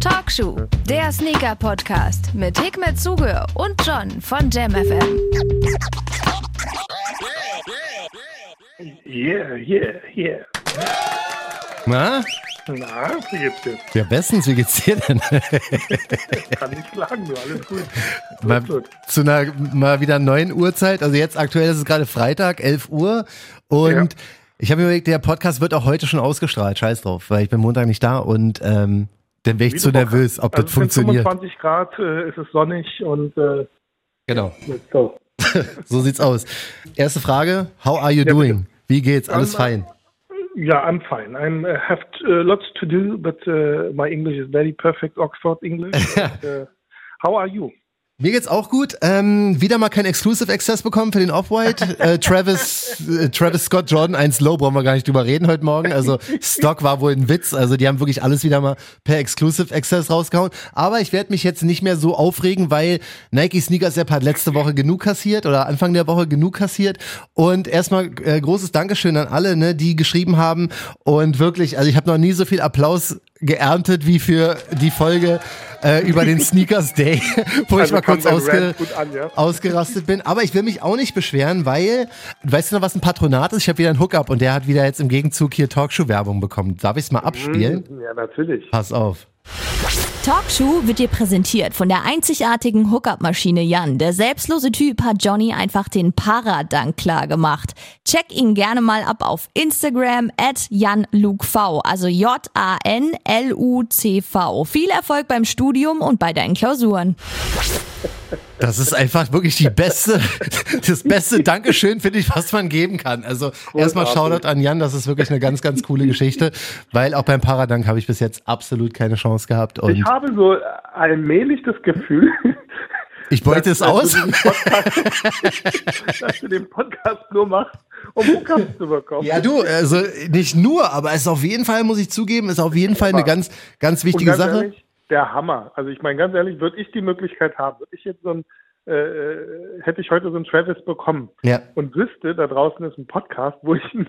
Talkshow, der Sneaker-Podcast mit Hikmet Zuge und John von JamFM. Yeah, yeah, yeah. Na? Na, wie geht's dir? Ja, bestens, wie geht's dir denn? Kann nicht klagen, du, alles gut. mal, zu einer mal wieder neuen Uhrzeit. Also jetzt aktuell ist es gerade Freitag, 11 Uhr. Und Ja. Ich habe mir überlegt, der Podcast wird auch heute schon ausgestrahlt. Scheiß drauf, weil ich bin Montag nicht da und ähm, dann wäre ich Wie zu nervös, ob also das es funktioniert. 25 Grad, äh, es ist sonnig und äh, Genau, let's go. so sieht's aus. Erste Frage, how are you doing? Wie geht's? Alles Ähm, fein? Ja, I'm fine. I uh, have uh, lots to do, but uh, my English is very perfect Oxford English. and, uh, how are you? Mir geht's auch gut. Ähm, wieder mal kein Exclusive Access bekommen für den Off-White. Äh, Travis, äh, Travis Scott Jordan 1 Low brauchen wir gar nicht drüber reden heute Morgen. Also Stock war wohl ein Witz. Also die haben wirklich alles wieder mal per Exclusive Access rausgehauen. Aber ich werde mich jetzt nicht mehr so aufregen, weil Nike Sneakers App hat letzte Woche genug kassiert oder Anfang der Woche genug kassiert. Und erstmal äh, großes Dankeschön an alle, ne, die geschrieben haben. Und wirklich, also ich habe noch nie so viel Applaus geerntet wie für die Folge äh, über den Sneakers Day, wo ich Also mal kam kurz ausge an, ja? ausgerastet bin. Aber ich will mich auch nicht beschweren, weil, weißt du noch, was ein Patronat ist? Ich habe wieder einen Hookup und der hat wieder jetzt im Gegenzug hier Talkshow-Werbung bekommen. Darf ich es mal abspielen? Ja, natürlich. Pass auf. Talkshow wird dir präsentiert von der einzigartigen Hookup-Maschine Jan. Der selbstlose Typ hat Johnny einfach den Paradank klar gemacht. Check ihn gerne mal ab auf Instagram at JanLukeV, also J-A-N-L-U-C-V. Viel Erfolg beim Studium und bei deinen Klausuren. Das ist einfach wirklich die beste, das beste Dankeschön, finde ich, was man geben kann. Also erstmal Shoutout an Jan, das ist wirklich eine ganz, ganz coole Geschichte, weil auch beim Paradank habe ich bis jetzt absolut keine Chance gehabt und Ich habe so allmählich das Gefühl, ich beute es aus. Du den Podcast, dass du den Podcast nur machst, um Hookups zu bekommen. Ja, du, also nicht nur, aber es ist auf jeden Fall, muss ich zugeben, ist auf jeden Fall eine ganz, ganz wichtige ganz Sache. Ehrlich, der Hammer. Also ich meine, ganz ehrlich, würde ich die Möglichkeit haben, würde ich jetzt so ein, äh, äh, hätte ich heute so einen Travis bekommen Ja. und wüsste, da draußen ist ein Podcast, wo ich ein,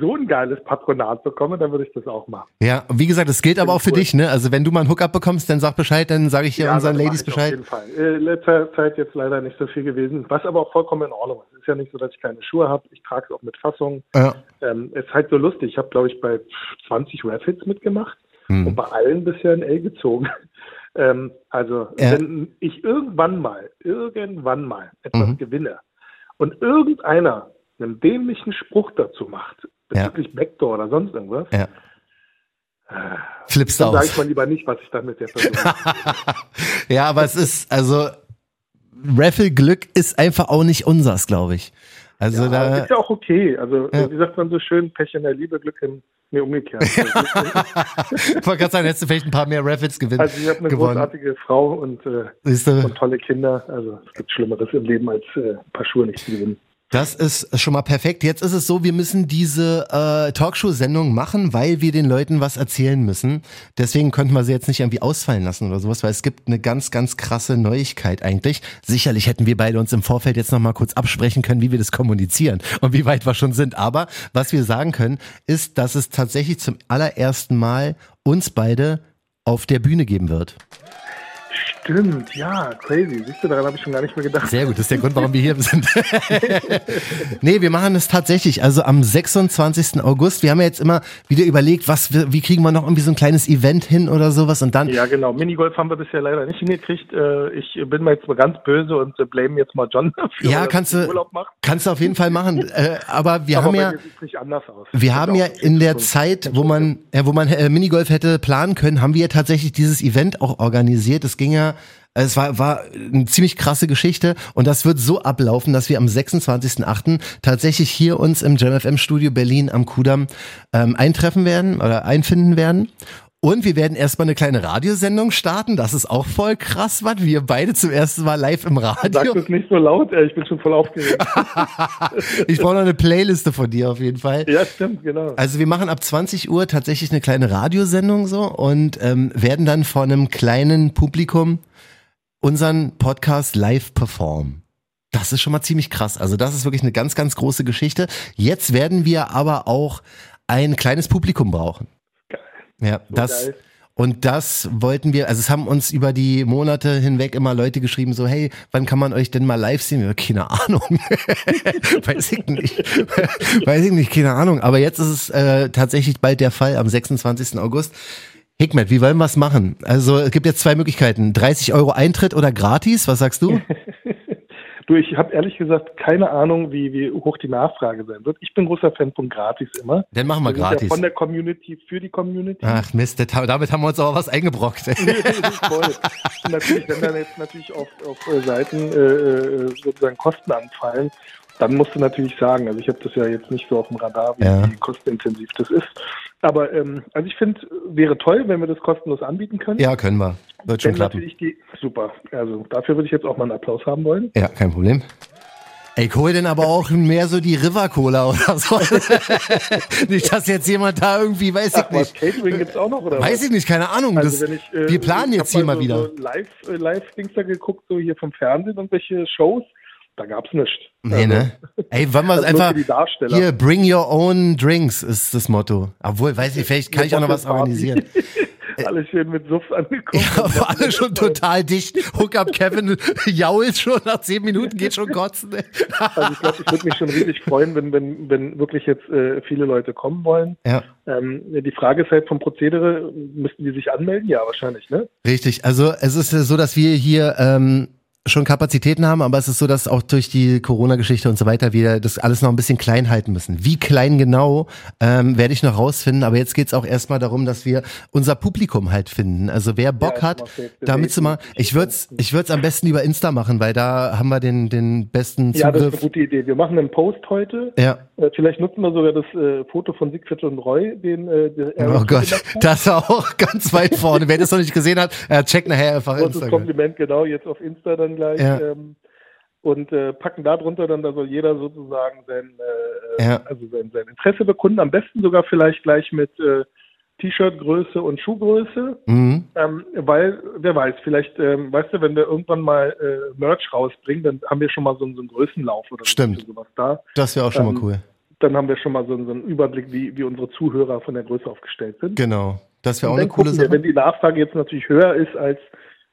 so ein geiles Patronat bekomme, dann würde ich das auch machen. Ja, wie gesagt, das gilt aber auch für cool. dich, ne? Also wenn du mal einen Hookup bekommst, dann sag Bescheid, dann sage ich hier unseren Ladies ich Auf Bescheid. jeden Fall. Äh, letzter Zeit jetzt leider nicht so viel gewesen, was aber auch vollkommen in Ordnung ist. Es ist ja nicht so, dass ich keine Schuhe habe. Ich trage es auch mit Fassung. Ja. Ähm, es ist halt so lustig. Ich habe, glaube ich, bei 20 Rapids mitgemacht Hm. und bei allen bisher ein L gezogen. ähm, also, Ja. wenn ich irgendwann mal, irgendwann mal etwas Mhm. gewinne und irgendeiner einen dämlichen Spruch dazu macht, Ja. bezüglich Backdoor oder sonst irgendwas, Ja. Flippst du dann sage ich aus. mal lieber nicht, was ich dann mit der Person. Ja, aber es ist, also Raffle-Glück ist einfach auch nicht unsers, glaube ich. Also Ja, da. ist ja auch okay. Also, Ja. wie sagt man so schön, Pech in der Liebe, Glück im, nee, umgekehrt. ich wollte gerade sagen, hättest du vielleicht ein paar mehr Raffles gewinnen. also, ich habe eine gewonnen. großartige Frau und, äh, und tolle Kinder. Also, es gibt Schlimmeres im Leben, als äh, ein paar Schuhe nicht zu gewinnen. Das ist schon mal perfekt. Jetzt ist es so, wir müssen diese äh, Talkshow-Sendung machen, weil wir den Leuten was erzählen müssen. Deswegen könnten wir sie jetzt nicht irgendwie ausfallen lassen oder sowas, weil es gibt eine ganz, ganz krasse Neuigkeit eigentlich. Sicherlich hätten wir beide uns im Vorfeld jetzt nochmal kurz absprechen können, wie wir das kommunizieren und wie weit wir schon sind. Aber was wir sagen können, ist, dass es tatsächlich zum allerersten Mal uns beide auf der Bühne geben wird. Stimmt, ja, crazy. Siehst du, daran habe ich schon gar nicht mehr gedacht. Sehr gut, das ist der Grund, warum wir hier sind. nee, wir machen es tatsächlich. Also am 26. August. Wir haben ja jetzt immer wieder überlegt, was, wie kriegen wir noch irgendwie so ein kleines Event hin oder sowas und dann. Ja, genau. Minigolf haben wir bisher leider nicht hingekriegt. Äh, Ich bin mal jetzt mal ganz böse und äh, blame jetzt mal John dafür, Ja, kannst du, Urlaub macht. kannst du auf jeden Fall machen. Äh, aber wir Aber haben ja, wir haben ja in der Zeit, wo man, ja, wo man Minigolf hätte planen können, haben wir ja tatsächlich dieses Event auch organisiert. Es ging ja, es war, war eine ziemlich krasse Geschichte und das wird so ablaufen, dass wir am 26.08. tatsächlich hier uns im JamFM Studio Berlin am Kudamm ähm, eintreffen werden oder einfinden werden. Und wir werden erstmal eine kleine Radiosendung starten. Das ist auch voll krass, was wir beide zum ersten Mal live im Sag Radio. das nicht so laut, ey, ich bin schon voll aufgeregt. Ich brauche noch eine Playliste von dir auf jeden Fall. ja, stimmt, genau. Also wir machen ab 20 Uhr tatsächlich eine kleine Radiosendung so und ähm, werden dann vor einem kleinen Publikum unseren Podcast live performen. Das ist schon mal ziemlich krass. Also das ist wirklich eine ganz, ganz große Geschichte. Jetzt werden wir aber auch ein kleines Publikum brauchen. Ja, so das. Geil. Und das wollten wir, also es haben uns über die Monate hinweg immer Leute geschrieben, so, hey, wann kann man euch denn mal live sehen? Ja, keine Ahnung. Weiß ich nicht. Weiß ich nicht, keine Ahnung. Aber jetzt ist es äh, tatsächlich bald der Fall am 26. August. Hikmet, wie wollen wir es machen? Also es gibt jetzt zwei Möglichkeiten. 30 Euro Eintritt oder gratis, was sagst du? Du, ich habe ehrlich gesagt keine Ahnung, wie, wie hoch die Nachfrage sein wird. Ich bin großer Fan von gratis immer. Dann machen wir, wir gratis. Ja von der Community für die Community. Ach Mist, damit haben wir uns aber was eingebrockt. Voll. Und natürlich, wenn dann jetzt natürlich auf, auf äh, Seiten äh, äh, sozusagen Kosten anfallen, dann musst du natürlich sagen, also ich habe das ja jetzt nicht so auf dem Radar, wie, ja. kostenintensiv das ist. Aber ähm, also ich finde, wäre toll, wenn wir das kostenlos anbieten können. Ja, können wir. Wird schon klappen. Die, super. Also dafür würde ich jetzt auch mal einen Applaus haben wollen. Ja, kein Problem. Ey, hol denn aber auch mehr so die River Cola oder so. nicht, dass jetzt jemand da irgendwie, weiß Ach, ich nicht. Was, Catering gibt's auch noch, oder Weiß was? ich nicht, keine Ahnung. Also das, ich, äh, wir planen jetzt hier mal so, wieder. So live, äh, live-Dings da geguckt, so hier vom Fernsehen und welche Shows da gab's nichts. Nee, ne? Also, Ey, wollen wir einfach hier bring your own drinks ist das Motto. Obwohl, weiß ich, vielleicht kann ich auch noch was organisieren. alle schön mit Suff angekommen. Ja, aber alle schon total dicht. Hookup Kevin jault schon, nach zehn Minuten geht schon kotzen. Also ich glaube, ich würde mich schon riesig freuen, wenn, wenn, wenn wirklich jetzt äh, viele Leute kommen wollen. Ja. Ähm, die Frage ist halt vom Prozedere, müssten die sich anmelden? Ja, wahrscheinlich, ne? Richtig. Also es ist so, dass wir hier ähm, schon Kapazitäten haben, aber es ist so, dass auch durch die Corona-Geschichte und so weiter wir das alles noch ein bisschen klein halten müssen. Wie klein genau, ähm, werde ich noch rausfinden, aber jetzt geht's auch erstmal darum, dass wir unser Publikum halt finden. Also wer Bock ja, hat, damit zu machen, ich würde es ich würd's am besten über Insta machen, weil da haben wir den, den besten Zugriff. Ja, das ist eine gute Idee. Wir machen einen Post heute. Ja. Äh, vielleicht nutzen wir sogar das äh, Foto von Siegfried und Roy, den äh, Oh Gott, das auch ganz weit vorne. wer das noch nicht gesehen hat, äh, checkt nachher einfach Großes Instagram. Kompliment, genau, jetzt auf Insta dann gleich. Ja. Ähm, und äh, packen da drunter dann, da soll jeder sozusagen sein, äh, ja. also sein, sein Interesse bekunden. Am besten sogar vielleicht gleich mit äh, T-Shirt-Größe und Schuhgröße, mhm. ähm, weil, wer weiß, vielleicht, ähm, weißt du, wenn wir irgendwann mal äh, Merch rausbringen, dann haben wir schon mal so, so einen Größenlauf oder Stimmt. sowas da. Das wäre auch schon ähm, mal cool. Dann haben wir schon mal so, so einen Überblick, wie, wie unsere Zuhörer von der Größe aufgestellt sind. Genau. Das wäre auch eine coole Sache. Wir, wenn die Nachfrage jetzt natürlich höher ist als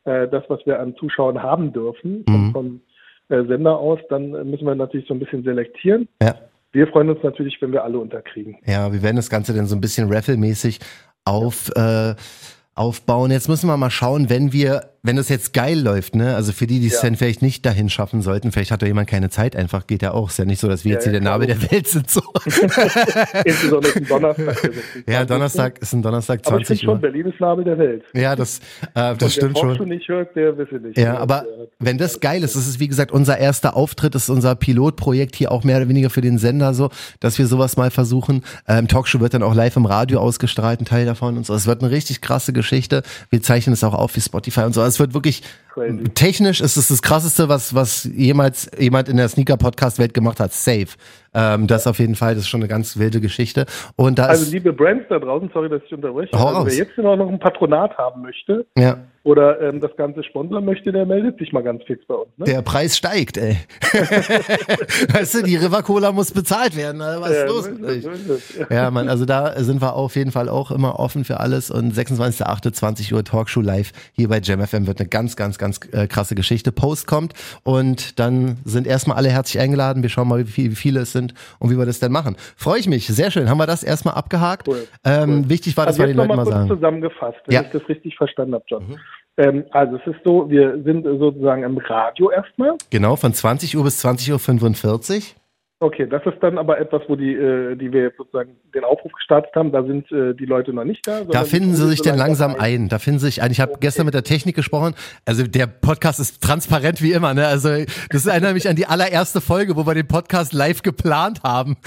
äh, das, was wir an Zuschauern haben dürfen, mhm. vom äh, Sender aus, dann müssen wir natürlich so ein bisschen selektieren. Ja. Wir freuen uns natürlich, wenn wir alle unterkriegen. Ja, wir werden das Ganze dann so ein bisschen Raffle-mäßig auf, äh, aufbauen. Jetzt müssen wir mal schauen, wenn wir wenn das jetzt geil läuft, ne, also für die, die es ja. dann vielleicht nicht dahin schaffen sollten, vielleicht hat da jemand keine Zeit, einfach geht ja auch. Ist ja nicht so, dass wir ja, jetzt hier ja, der Nabel der Welt sind. So. Insbesondere ein Donnerstag. Ja, Donnerstag ist ein Donnerstag 20 aber ich finde schon, Berlin ist Nabel der Welt. Ja, das, äh, das stimmt schon. Wer nicht hört, der wisse nicht. Ja, aber wenn das geil ist, das ist wie gesagt unser erster Auftritt, das ist unser Pilotprojekt hier auch mehr oder weniger für den Sender so, dass wir sowas mal versuchen. Ähm, Talkshow wird dann auch live im Radio ausgestrahlt, ein Teil davon und so. Es wird eine richtig krasse Geschichte. Wir zeichnen es auch auf wie Spotify und so. Also es wird wirklich Crazy. technisch ist es das krasseste, was, was jemals jemand in der Sneaker-Podcast-Welt gemacht hat. Safe. Ähm, das auf jeden Fall, das ist schon eine ganz wilde Geschichte. Und da also liebe Brands da draußen, sorry, dass ich unterbreche. Also, wer jetzt noch ein Patronat haben möchte, ja oder ähm, das Ganze sponsern möchte, der meldet sich mal ganz fix bei uns. Ne? Der Preis steigt, ey. weißt du, die River Cola muss bezahlt werden. Was ist ja, los? Ist es, ja. ja, man, also da sind wir auf jeden Fall auch immer offen für alles und 26.08. Uhr Talkshow live hier bei JamFM wird eine ganz, ganz, ganz äh, krasse Geschichte. Post kommt und dann sind erstmal alle herzlich eingeladen. Wir schauen mal, wie, wie viele es sind und wie wir das denn machen. Freue ich mich. Sehr schön. Haben wir das erstmal abgehakt. Cool. Ähm, cool. Wichtig war, dass also wir den Leuten mal sagen. zusammengefasst, wenn ja. ich das richtig verstanden habe, John. Mhm. Ähm, also es ist so, wir sind sozusagen im Radio erstmal. Genau, von 20 Uhr bis 20.45 Uhr. Okay, das ist dann aber etwas, wo die, äh, die wir jetzt sozusagen den Aufruf gestartet haben, da sind äh, die Leute noch nicht da. Da finden sie sich so dann langsam ein. Da finden sie sich ein. Ich habe okay. gestern mit der Technik gesprochen. Also der Podcast ist transparent wie immer. Ne? Also das erinnert mich an die allererste Folge, wo wir den Podcast live geplant haben.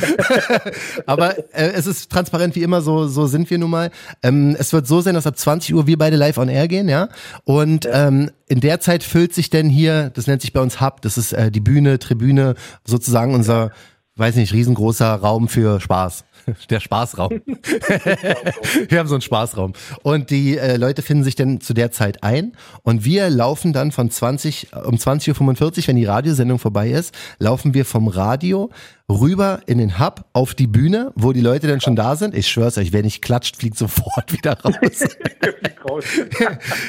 aber äh, es ist transparent wie immer. So so sind wir nun mal. Ähm, es wird so sein, dass ab 20 Uhr wir beide live on air gehen, ja. Und. Ähm, in der Zeit füllt sich denn hier, das nennt sich bei uns Hub. Das ist äh, die Bühne, Tribüne, sozusagen unser weiß nicht, riesengroßer Raum für Spaß. Der Spaßraum. wir haben so einen Spaßraum. Und die äh, Leute finden sich dann zu der Zeit ein und wir laufen dann von 20, um 20.45 Uhr, wenn die Radiosendung vorbei ist, laufen wir vom Radio rüber in den Hub auf die Bühne, wo die Leute dann schon da sind. Ich schwör's euch, wer nicht klatscht, fliegt sofort wieder raus.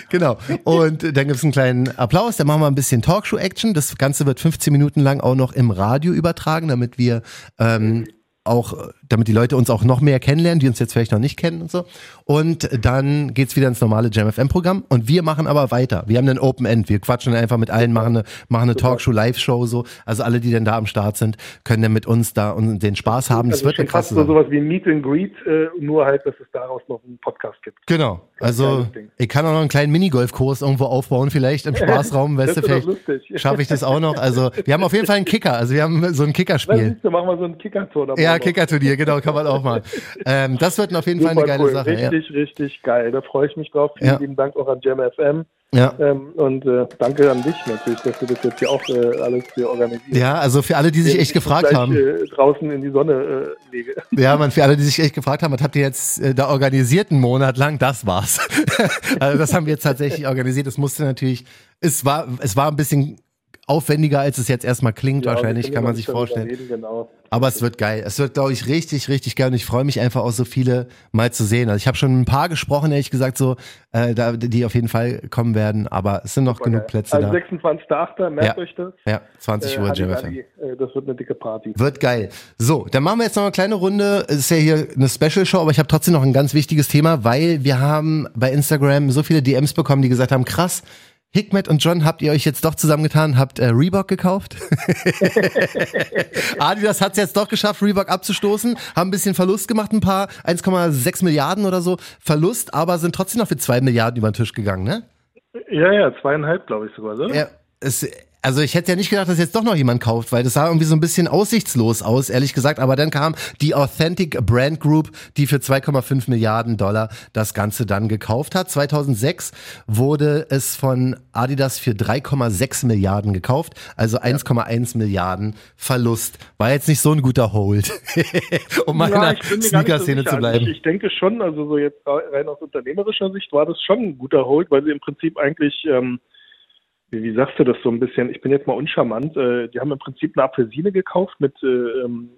genau. Und dann gibt's einen kleinen Applaus, dann machen wir ein bisschen Talkshow-Action. Das Ganze wird 15 Minuten lang auch noch im Radio übertragen, damit wir ähm, auch, damit die Leute uns auch noch mehr kennenlernen, die uns jetzt vielleicht noch nicht kennen und so. Und dann geht's wieder ins normale JamFM-Programm und wir machen aber weiter. Wir haben einen Open End. Wir quatschen einfach mit allen, machen eine, machen eine Talkshow, Live-Show so. Also alle, die dann da am Start sind, können dann mit uns da und den Spaß haben. Das also wird eine krasse fast so sowas wie ein Meet and Greet, äh, nur halt, dass es daraus noch einen Podcast gibt. Genau. Also ich kann auch noch einen kleinen Minigolfkurs irgendwo aufbauen, vielleicht im Spaßraum, weißt du, vielleicht schaffe ich das auch noch. Also wir haben auf jeden Fall einen Kicker. Also wir haben so ein Kickerspiel. Dann machen wir so einen Kicker-Tour. Ja, ja, Genau, kann man auch mal. Ähm, das wird auf jeden Fall eine geile cool. Sache. Richtig, ja. richtig geil. Da freue ich mich drauf. Vielen ja. lieben Dank auch an Jam FM. Ja. Ähm, und äh, danke an dich natürlich, dass du das jetzt hier auch äh, alles hier organisierst. Ja, also für alle, die sich echt gefragt gleich, haben. Äh, draußen in die Sonne äh, lege. Ja, man, für alle, die sich echt gefragt haben, was habt ihr jetzt äh, da organisiert einen Monat lang? Das war's. also das haben wir jetzt tatsächlich organisiert. Es musste natürlich, es war, es war ein bisschen aufwendiger, als es jetzt erstmal klingt, ja, wahrscheinlich, kann man sich vorstellen. Reden, genau. Aber es wird geil. Es wird, glaube ich, richtig, richtig geil und ich freue mich einfach auch so viele mal zu sehen. Also ich habe schon ein paar gesprochen, ehrlich gesagt, so, äh, da, die auf jeden Fall kommen werden, aber es sind noch Super genug geil. Plätze also da. 26.8., merkt ja. euch das. Ja, 20 Uhr, äh, JFM. Äh, das wird eine dicke Party. Wird geil. So, dann machen wir jetzt noch eine kleine Runde. Es ist ja hier eine Special-Show, aber ich habe trotzdem noch ein ganz wichtiges Thema, weil wir haben bei Instagram so viele DMs bekommen, die gesagt haben, krass, Hikmet und John, habt ihr euch jetzt doch zusammengetan, habt äh, Reebok gekauft? Adidas hat es jetzt doch geschafft, Reebok abzustoßen, haben ein bisschen Verlust gemacht, ein paar 1,6 Milliarden oder so Verlust, aber sind trotzdem noch für zwei Milliarden über den Tisch gegangen, ne? Ja, ja, zweieinhalb, glaube ich sogar, so. Ja, es, also ich hätte ja nicht gedacht, dass jetzt doch noch jemand kauft, weil das sah irgendwie so ein bisschen aussichtslos aus, ehrlich gesagt. Aber dann kam die Authentic Brand Group, die für 2,5 Milliarden Dollar das Ganze dann gekauft hat. 2006 wurde es von Adidas für 3,6 Milliarden gekauft, also 1,1 Milliarden Verlust. War jetzt nicht so ein guter Hold, um mal ja, in der Sneaker-Szene so zu bleiben. Ich, ich denke schon, also so jetzt rein aus unternehmerischer Sicht war das schon ein guter Hold, weil sie im Prinzip eigentlich ähm, wie, wie sagst du das so ein bisschen? Ich bin jetzt mal uncharmant. Äh, die haben im Prinzip eine Apfelsine gekauft mit äh, ähm,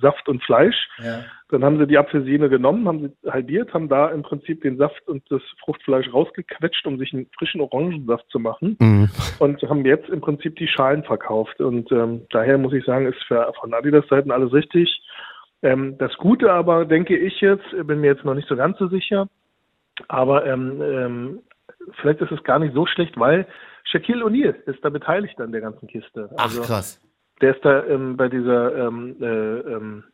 Saft und Fleisch. Ja. Dann haben sie die Apfelsine genommen, haben sie halbiert, haben da im Prinzip den Saft und das Fruchtfleisch rausgequetscht, um sich einen frischen Orangensaft zu machen. Mhm. Und haben jetzt im Prinzip die Schalen verkauft. Und ähm, daher muss ich sagen, ist für, von Adidas Seiten alles richtig. Ähm, das Gute aber, denke ich jetzt, bin mir jetzt noch nicht so ganz so sicher, aber ähm, ähm, vielleicht ist es gar nicht so schlecht, weil Shaquille O'Neal ist da beteiligt an der ganzen Kiste. Also, Ach krass. Der ist da ähm, bei dieser ähm, äh, ähm,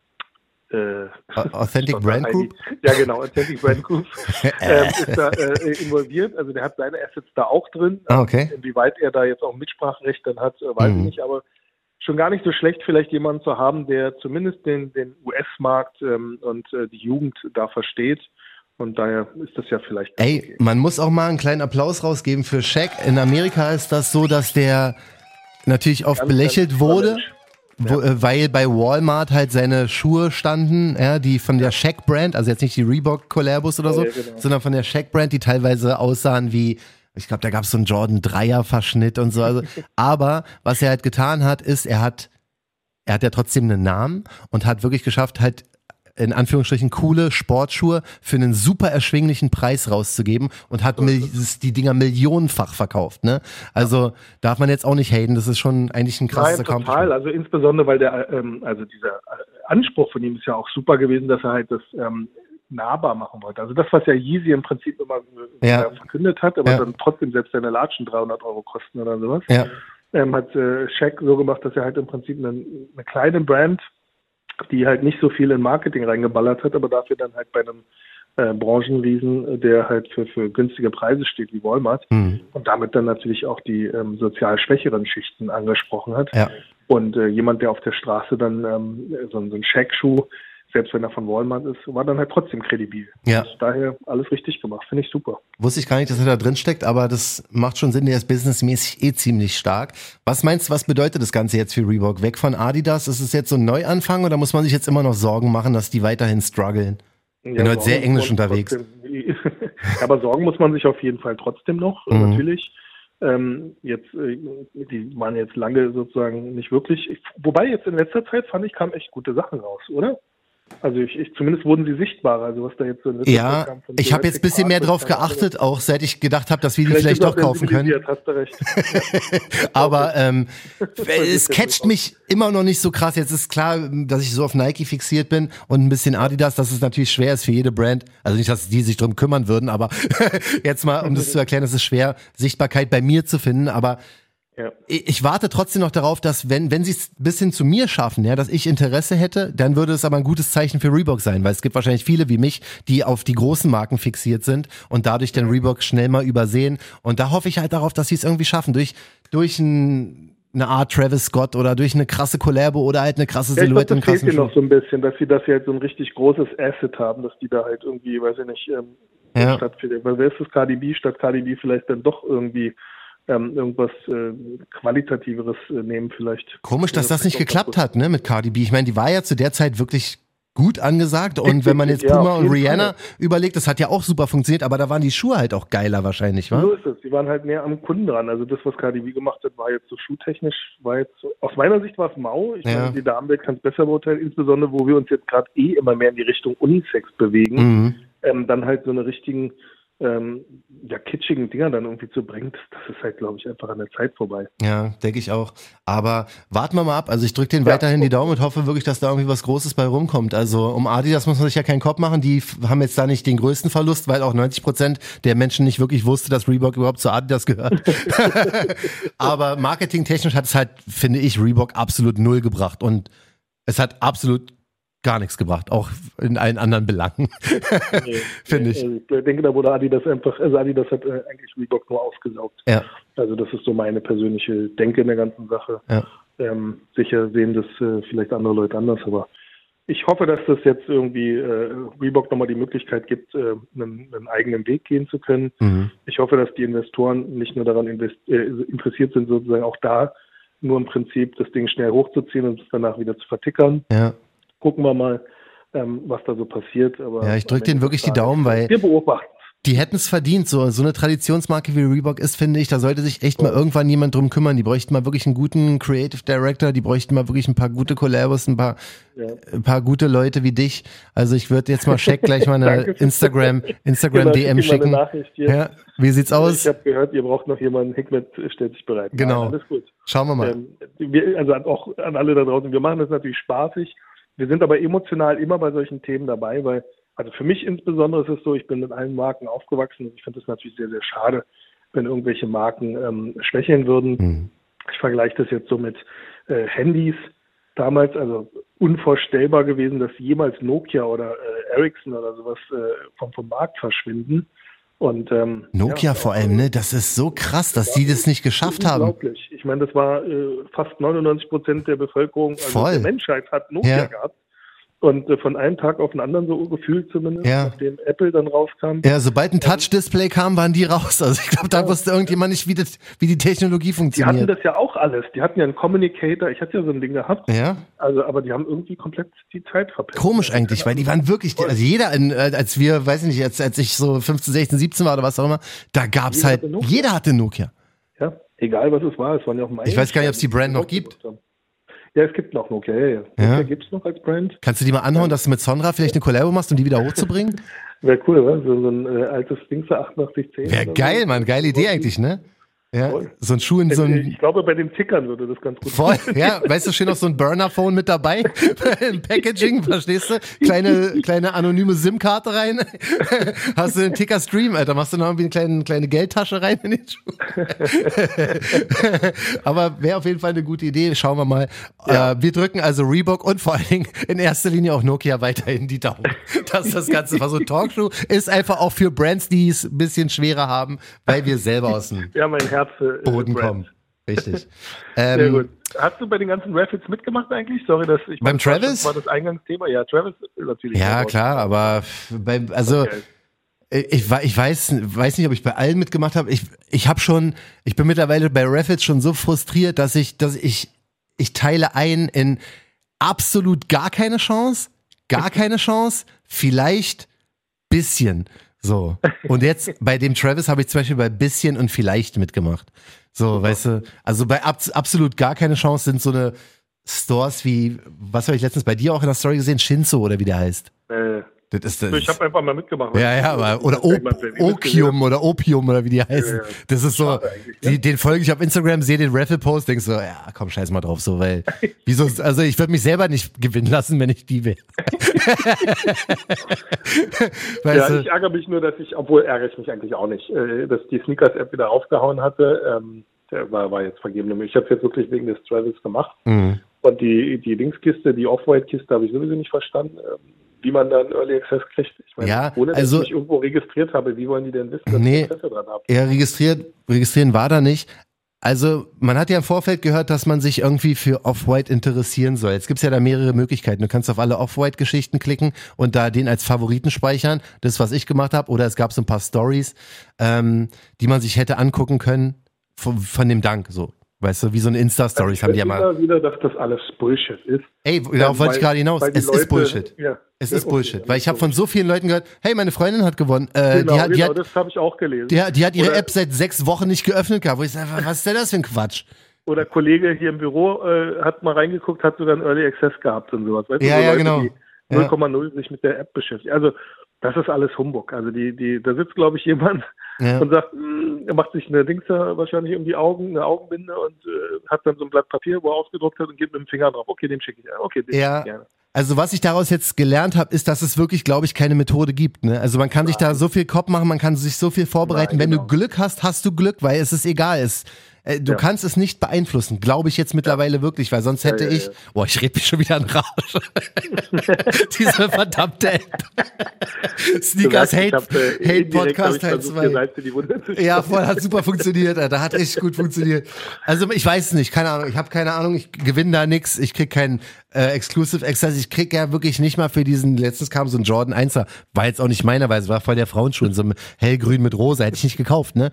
äh, Authentic Brand Group? Ja, genau, Authentic Brand Group ähm, ist da äh, involviert. Also der hat seine Assets da auch drin. Ah, okay. Inwieweit er da jetzt auch Mitspracherecht dann hat, äh, weiß mhm. ich nicht. Aber schon gar nicht so schlecht, vielleicht jemanden zu haben, der zumindest den, den US-Markt ähm, und äh, die Jugend da versteht und daher ist das ja vielleicht. Ey, okay. man muss auch mal einen kleinen Applaus rausgeben für Shaq. In Amerika ist das so, dass der natürlich oft ganz, belächelt ganz wurde. Wo, ja. Äh, weil bei Walmart halt seine Schuhe standen, ja, die von der Shaq Brand, also jetzt nicht die Reebok Collabos oder so, ja, genau. sondern von der Shaq Brand, die teilweise aussahen wie, ich glaube, da gab es so einen Jordan Dreier Verschnitt und so. Also, aber was er halt getan hat, ist, er hat, er hat ja trotzdem einen Namen und hat wirklich geschafft, halt in Anführungsstrichen coole Sportschuhe für einen super erschwinglichen Preis rauszugeben und hat die Dinger millionenfach verkauft. Ne? Also darf man jetzt auch nicht haten, das ist schon eigentlich ein krasses Nein, total, also insbesondere, weil der, ähm, also dieser Anspruch von ihm ist ja auch super gewesen, dass er halt das ähm, nahbar machen wollte. Also das, was ja Yeezy im Prinzip immer ja. verkündet hat, aber ja. dann trotzdem selbst seine Latschen 300 Euro kosten oder sowas, ja. ähm, hat äh, Shaq so gemacht, dass er halt im Prinzip eine, eine kleine Brand die halt nicht so viel in Marketing reingeballert hat, aber dafür dann halt bei einem äh, Branchenriesen, der halt für, für günstige Preise steht wie Walmart mhm. und damit dann natürlich auch die ähm, sozial schwächeren Schichten angesprochen hat. Ja. Und äh, jemand, der auf der Straße dann ähm, so, so einen Shack-Schuh selbst wenn er von Walmart ist, war dann halt trotzdem kredibil. Ja. Und daher alles richtig gemacht, finde ich super. Wusste ich gar nicht, dass er da drin steckt, aber das macht schon Sinn, der ist businessmäßig eh ziemlich stark. Was meinst du, was bedeutet das Ganze jetzt für Reebok? Weg von Adidas, ist es jetzt so ein Neuanfang oder muss man sich jetzt immer noch Sorgen machen, dass die weiterhin strugglen? Ich bin heute sehr englisch unterwegs. Aber Sorgen muss man sich auf jeden Fall trotzdem noch, mhm. natürlich. Ähm, jetzt, äh, die waren jetzt lange sozusagen nicht wirklich. Ich, wobei jetzt in letzter Zeit fand ich, kamen echt gute Sachen raus, oder? Also ich, ich, zumindest wurden sie sichtbarer, also was da jetzt so in Ja, kam ich habe jetzt ein bisschen mehr drauf geachtet, auch seit ich gedacht habe, dass wir die vielleicht, vielleicht doch kaufen können. Hast du recht. Aber ähm, es catcht mich immer noch nicht so krass. Jetzt ist klar, dass ich so auf Nike fixiert bin und ein bisschen Adidas, dass es natürlich schwer ist für jede Brand. Also nicht, dass die sich drum kümmern würden, aber jetzt mal, um das zu erklären, es ist schwer, Sichtbarkeit bei mir zu finden. Aber ja. Ich warte trotzdem noch darauf, dass wenn, wenn sie es bis hin zu mir schaffen, ja, dass ich Interesse hätte, dann würde es aber ein gutes Zeichen für Reebok sein, weil es gibt wahrscheinlich viele wie mich, die auf die großen Marken fixiert sind und dadurch den Reebok schnell mal übersehen. Und da hoffe ich halt darauf, dass sie es irgendwie schaffen, durch, durch ein, eine Art Travis Scott oder durch eine krasse Collabo oder halt eine krasse Silhouette ja, ich glaub, das fehlt noch so ein bisschen, dass sie, dass sie halt so ein richtig großes Asset haben, dass die da halt irgendwie, weiß ich nicht, ähm, ja. stattfindet. Weil wer ist das KDB statt KDB vielleicht dann doch irgendwie ähm, irgendwas äh, Qualitativeres äh, nehmen vielleicht. Komisch, dass das nicht geklappt hat, ne, mit Cardi B. Ich meine, die war ja zu der Zeit wirklich gut angesagt und wenn man jetzt Puma ja, und Rihanna Fall. überlegt, das hat ja auch super funktioniert, aber da waren die Schuhe halt auch geiler wahrscheinlich, wa? So ist es, die waren halt näher am Kunden dran, also das, was Cardi B gemacht hat, war jetzt so schuhtechnisch, war jetzt, so, aus meiner Sicht war es mau, ich ja. meine, die Damenwelt kann es besser beurteilen, insbesondere, wo wir uns jetzt gerade eh immer mehr in die Richtung Unisex bewegen, mhm. ähm, dann halt so eine richtigen ähm, ja, kitschigen Dinger dann irgendwie zu bringen, das, ist halt, glaube ich, einfach an der Zeit vorbei. Ja, denke ich auch. Aber warten wir mal ab. Also ich drücke den ja. weiterhin die Daumen und hoffe wirklich, dass da irgendwie was Großes bei rumkommt. Also um Adidas muss man sich ja keinen Kopf machen. Die haben jetzt da nicht den größten Verlust, weil auch 90 Prozent der Menschen nicht wirklich wusste, dass Reebok überhaupt zu Adidas gehört. Aber marketingtechnisch hat es halt, finde ich, Reebok absolut null gebracht und es hat absolut gar nichts gebracht, auch in allen anderen Belangen, nee, finde ich. Ich denke, da wurde Adidas einfach, also Adidas hat äh, eigentlich Reebok nur ausgesaugt. Ja. Also das ist so meine persönliche Denke in der ganzen Sache. Ja. Ähm, sicher sehen das äh, vielleicht andere Leute anders, aber ich hoffe, dass das jetzt irgendwie äh, Reebok nochmal die Möglichkeit gibt, äh, einen, einen, eigenen Weg gehen zu können. Mhm. Ich hoffe, dass die Investoren nicht nur daran äh, interessiert sind, sozusagen auch da nur im Prinzip das Ding schnell hochzuziehen und es danach wieder zu vertickern. Ja gucken wir mal, ähm, was da so passiert. Aber ja, ich drücke denen wirklich die Daumen, weil wir beobachten. Die hätten es verdient. So, so eine Traditionsmarke wie Reebok ist, finde ich, da sollte sich echt mal irgendwann jemand drum kümmern. Die bräuchten mal wirklich einen guten Creative Director, die bräuchten mal wirklich ein paar gute Collabos, ein paar, ja. ein paar gute Leute wie dich. Also ich würde jetzt mal Check gleich mal eine Instagram, Instagram genau, DM schicken. Ja, wie sieht's aus? Ich habe gehört, ihr braucht noch jemanden, Hikmet stellt sich bereit. Genau. Ja, alles gut. Schauen wir mal. Ähm, wir, also auch an alle da draußen, wir machen das natürlich spaßig. Wir sind aber emotional immer bei solchen Themen dabei, weil, also für mich insbesondere ist es so, ich bin mit allen Marken aufgewachsen und ich finde es natürlich sehr, sehr schade, wenn irgendwelche Marken ähm, schwächeln würden. Mhm. Ich vergleiche das jetzt so mit äh, Handys damals, also unvorstellbar gewesen, dass jemals Nokia oder äh, Ericsson oder sowas äh, vom, vom Markt verschwinden. Und, ähm, Nokia ja, vor allem, ne? Das ist so krass, dass die das nicht geschafft haben. Unglaublich. Ich meine, das war äh, fast 99 Prozent der Bevölkerung, also Voll. der Menschheit hat Nokia ja. gehabt. Und äh, von einem Tag auf den anderen so gefühlt zumindest, ja. nachdem Apple dann rauskam. Ja, sobald ein Touch-Display kam, waren die raus. Also ich glaube, da ja. wusste irgendjemand nicht, wie, das, wie die Technologie funktioniert. Die hatten das ja auch alles. Die hatten ja einen Communicator. Ich hatte ja so ein Ding gehabt. Ja. Also, aber die haben irgendwie komplett die Zeit verpennt. Komisch eigentlich, weil die waren wirklich, also jeder, in, äh, als wir, weiß ich nicht, als, als ich so 15, 16, 17 war oder was auch immer, da gab's jeder halt, hatte jeder hatte Nokia. Ja, egal was es war. Es waren ja auch Ich weiß gar nicht, ob es die Brand noch gibt. Haben. Ja, es gibt noch Nokia. Ja, ja. Nokia gibt es noch als Brand. Kannst du die mal anhauen, dass du mit Sonra vielleicht eine Collabo machst, um die wieder hochzubringen? Wäre cool, oder? So, so ein äh, altes Dingser 8810. Wäre geil, so. Mann. Geile Idee eigentlich, ne? Ja, so ein Schuh in so ein. Ich glaube, bei den Tickern würde das ganz gut Voll, ja. Weißt du, schön noch so ein Burner-Phone mit dabei im Packaging, verstehst du? Kleine, kleine anonyme SIM-Karte rein. Hast du den Ticker-Stream, Alter. Machst du noch irgendwie eine kleine, kleine Geldtasche rein in den Schuh. Aber wäre auf jeden Fall eine gute Idee. Schauen wir mal. Ja. Äh, wir drücken also Reebok und vor allen Dingen in erster Linie auch Nokia weiterhin die Daumen. Dass das Ganze war so ein Talkshow ist einfach auch für Brands, die es ein bisschen schwerer haben, weil wir selber aus dem. Ja, mein Herz äh, Boden kommen. Richtig. Ähm, Sehr gut. Hast du bei den ganzen Rapids mitgemacht eigentlich? Sorry, dass ich beim Travis? Das war das Eingangsthema. Ja, Travis natürlich. Ja, klar, aber beim, also okay. ich, ich weiß, weiß nicht, ob ich bei allen mitgemacht habe. Ich, ich habe schon, ich bin mittlerweile bei Rapids schon so frustriert, dass ich, dass ich, ich teile ein in absolut gar keine Chance, gar keine Chance, vielleicht bisschen. So. Und jetzt bei dem Travis habe ich zum Beispiel bei bisschen und vielleicht mitgemacht. So, weißt du, also bei ab, absolut gar keine Chance sind so eine Stores wie, was habe ich letztens bei dir auch in der Story gesehen, Shinzo oder wie der heißt. Äh, das ist, das ich habe einfach mal mitgemacht. Ja, ja, aber, oder Op Opium oder Opium oder wie die heißen. Ja, ja. Das ist so, die, ne? den folge ich auf Instagram, sehe den Raffle-Post, denkst so, ja, komm, scheiß mal drauf, so, weil, wieso, also ich würde mich selber nicht gewinnen lassen, wenn ich die will. ja, du? ich ärgere mich nur, dass ich, obwohl ärgere ich mich eigentlich auch nicht, äh, dass die Sneakers-App wieder aufgehauen hatte. Ähm, der war, war jetzt vergeben. Ich habe es jetzt wirklich wegen des Travis gemacht. Mhm. Und die, die Linkskiste, die Off-White-Kiste habe ich sowieso nicht verstanden. Ähm, wie man dann Early Access kriegt. Ich meine, ja, ohne dass also, ich mich irgendwo registriert habe, wie wollen die denn wissen, dass nee, ich Interesse dran habe? Ja, registriert, registrieren war da nicht. Also, man hat ja im Vorfeld gehört, dass man sich irgendwie für Off-White interessieren soll. Jetzt gibt's ja da mehrere Möglichkeiten. Du kannst auf alle Off-White-Geschichten klicken und da den als Favoriten speichern. Das, was ich gemacht habe. Oder es gab so ein paar Stories, ähm, die man sich hätte angucken können von, von dem Dank. So, Weißt du, wie so eine Insta-Stories haben die ja mal. wieder, dass das alles Bullshit ist. Ey, darauf wollte ich gerade hinaus. Es Leute, ist Bullshit. Ja, es ist okay, Bullshit. Weil ich habe von so vielen Leuten gehört, hey, meine Freundin hat gewonnen. Äh, genau, die hat, die genau, hat, das habe ich auch gelesen. Die, die hat ihre Oder App seit sechs Wochen nicht geöffnet gehabt. Wo ich sage, was ist denn das für ein Quatsch? Oder Kollege hier im Büro äh, hat mal reingeguckt, hat sogar einen Early Access gehabt und sowas. Weißt ja, du, so ja, Leute, genau. 0,0 ja. sich mit der App beschäftigt. Also das ist alles Humbug. Also die, die, da sitzt, glaube ich, jemand ja. und sagt, hm, er macht sich eine Dings da wahrscheinlich um die Augen, eine Augenbinde und äh, hat dann so ein Blatt Papier, wo er ausgedruckt hat und geht mit dem Finger drauf. Okay, den schicke ich. Okay, den ja. ich gerne. Also was ich daraus jetzt gelernt habe, ist, dass es wirklich, glaube ich, keine Methode gibt. Ne? Also man kann Nein. sich da so viel Kopf machen, man kann sich so viel vorbereiten. Nein, Wenn genau. du Glück hast, hast du Glück, weil es ist egal. Es, äh, du ja. kannst es nicht beeinflussen, glaube ich jetzt mittlerweile wirklich, weil sonst hätte ich, boah, ich rede mich schon wieder an Rausch. Diese verdammte App. Sneakers Hate, hab, äh, Hate Podcast Teil 2. Ja, voll, hat super funktioniert, da hat echt gut funktioniert. Also ich weiß es nicht, keine Ahnung, ich habe keine Ahnung, ich gewinne da nix, ich krieg keinen äh, Exclusive Access, ich krieg ja wirklich nicht mal für diesen, letztens kam so ein Jordan 1er, war jetzt auch nicht meiner, weil es war voll der Frauenschuh in so einem hellgrün mit rosa, hätte ich nicht gekauft, ne?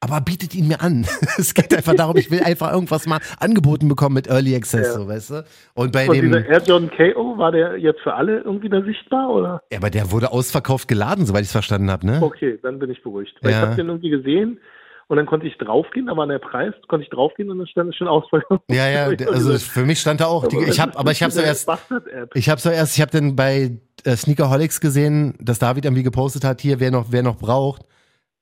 Aber bietet ihn mir an. es geht einfach darum, ich will einfach irgendwas mal angeboten bekommen mit Early Access, ja. so, weißt du? Und bei Und dem. dieser Air John KO, war der jetzt für alle irgendwie da sichtbar, oder? Ja, aber der wurde ausverkauft geladen, soweit ich es verstanden habe, ne? Okay, dann bin ich beruhigt. Weil ja. ich habe den irgendwie gesehen und dann konnte ich draufgehen, da war der Preis, konnte ich draufgehen und dann stand es schon ausverkauft. Ja, ja, also für mich stand da auch, die, ich habe, aber ich habe so erst, ich habe so erst, ich habe dann bei äh, Sneakerholics gesehen, dass David irgendwie gepostet hat, hier, wer noch, wer noch braucht.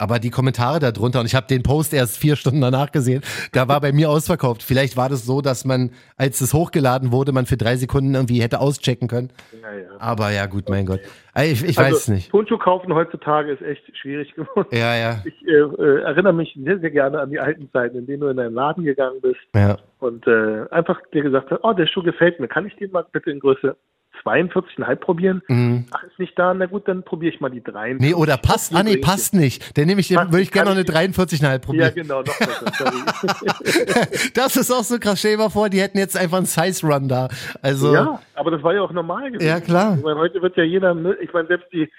Aber die Kommentare darunter, und ich habe den Post erst vier Stunden danach gesehen, da war bei mir ausverkauft. Vielleicht war das so, dass man, als es hochgeladen wurde, man für drei Sekunden irgendwie hätte auschecken können. Ja, ja. Aber ja, gut, mein okay. Gott. Ich, ich also, weiß es nicht. Turnschuh kaufen heutzutage ist echt schwierig geworden. Ja, ja. Ich äh, äh, erinnere mich sehr, sehr gerne an die alten Zeiten, in denen du in einen Laden gegangen bist ja. und äh, einfach dir gesagt hast, oh, der Schuh gefällt mir, kann ich den mal bitte in Größe 42,5 probieren. Mhm. Ach, ist nicht da, na gut, dann probiere ich mal die 43. Nee, oder passt, ah nee, passt nicht. Dann nehme ich, würde ich gerne noch eine 43,5 probieren. Ja, genau, noch besser, sorry. das ist auch so krass, stell dir mal vor, die hätten jetzt einfach einen Size-Run da. Also, ja, aber das war ja auch normal gewesen. Ja, klar. Ich meine, heute wird ja jeder, ich meine, selbst die,